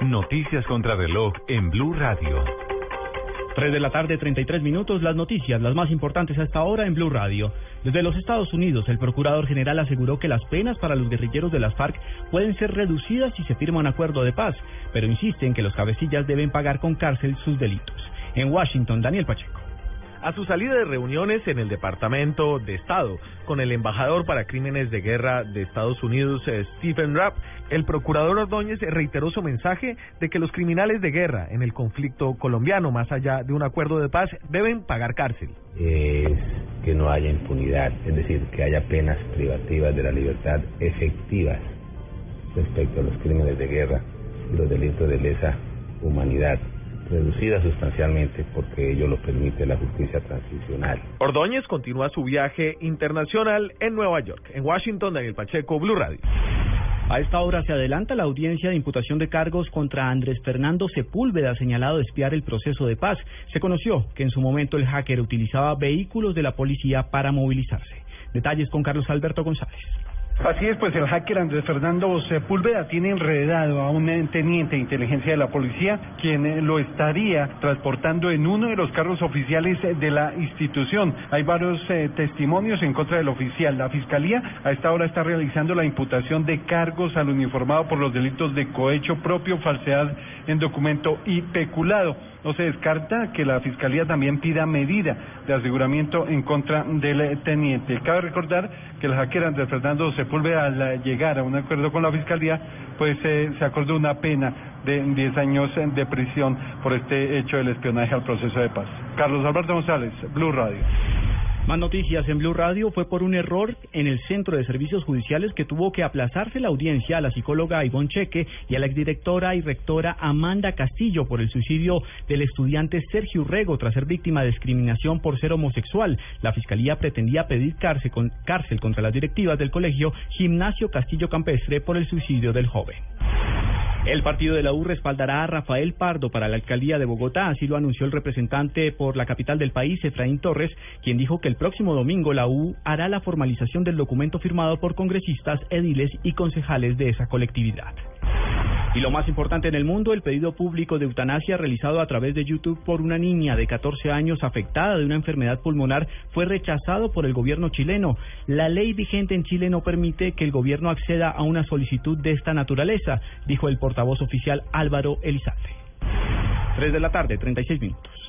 Noticias contra reloj en Blue Radio. 3 de la tarde, 33 minutos, las noticias, las más importantes hasta ahora en Blue Radio. Desde los Estados Unidos, el Procurador General aseguró que las penas para los guerrilleros de las FARC pueden ser reducidas si se firma un acuerdo de paz, pero insiste en que los cabecillas deben pagar con cárcel sus delitos. En Washington, Daniel Pacheco. A su salida de reuniones en el Departamento de Estado con el embajador para crímenes de guerra de Estados Unidos, eh, Stephen Rapp, el procurador Ordóñez reiteró su mensaje de que los criminales de guerra en el conflicto colombiano, más allá de un acuerdo de paz, deben pagar cárcel. Es que no haya impunidad, es decir, que haya penas privativas de la libertad efectivas respecto a los crímenes de guerra y los delitos de lesa humanidad reducida sustancialmente porque ello lo permite la justicia transicional. Ordóñez continúa su viaje internacional en Nueva York. En Washington, Daniel Pacheco, Blue Radio. A esta hora se adelanta la audiencia de imputación de cargos contra Andrés Fernando Sepúlveda, señalado de espiar el proceso de paz. Se conoció que en su momento el hacker utilizaba vehículos de la policía para movilizarse. Detalles con Carlos Alberto González. Así es, pues el hacker Andrés Fernando Sepúlveda tiene enredado a un teniente de inteligencia de la policía, quien eh, lo estaría transportando en uno de los carros oficiales de la institución. Hay varios eh, testimonios en contra del oficial. La fiscalía a esta hora está realizando la imputación de cargos al uniformado por los delitos de cohecho propio, falsedad en documento y peculado. No se descarta que la Fiscalía también pida medida de aseguramiento en contra del teniente. Cabe recordar que el hacker Andrés Fernando Sepúlveda, al llegar a un acuerdo con la Fiscalía, pues eh, se acordó una pena de 10 años de prisión por este hecho del espionaje al proceso de paz. Carlos Alberto González, Blue Radio. Más noticias en Blue Radio fue por un error en el Centro de Servicios Judiciales que tuvo que aplazarse la audiencia a la psicóloga Ivonne Cheque y a la exdirectora y rectora Amanda Castillo por el suicidio del estudiante Sergio Rego tras ser víctima de discriminación por ser homosexual. La Fiscalía pretendía pedir cárcel, con, cárcel contra las directivas del colegio Gimnasio Castillo Campestre por el suicidio del joven. El partido de la U respaldará a Rafael Pardo para la alcaldía de Bogotá, así lo anunció el representante por la capital del país, Efraín Torres, quien dijo que el próximo domingo la U hará la formalización del documento firmado por congresistas, ediles y concejales de esa colectividad. Y lo más importante en el mundo, el pedido público de eutanasia realizado a través de YouTube por una niña de 14 años afectada de una enfermedad pulmonar fue rechazado por el gobierno chileno. La ley vigente en Chile no permite que el gobierno acceda a una solicitud de esta naturaleza, dijo el portavoz oficial Álvaro Elizalde. 3 de la tarde, 36 minutos.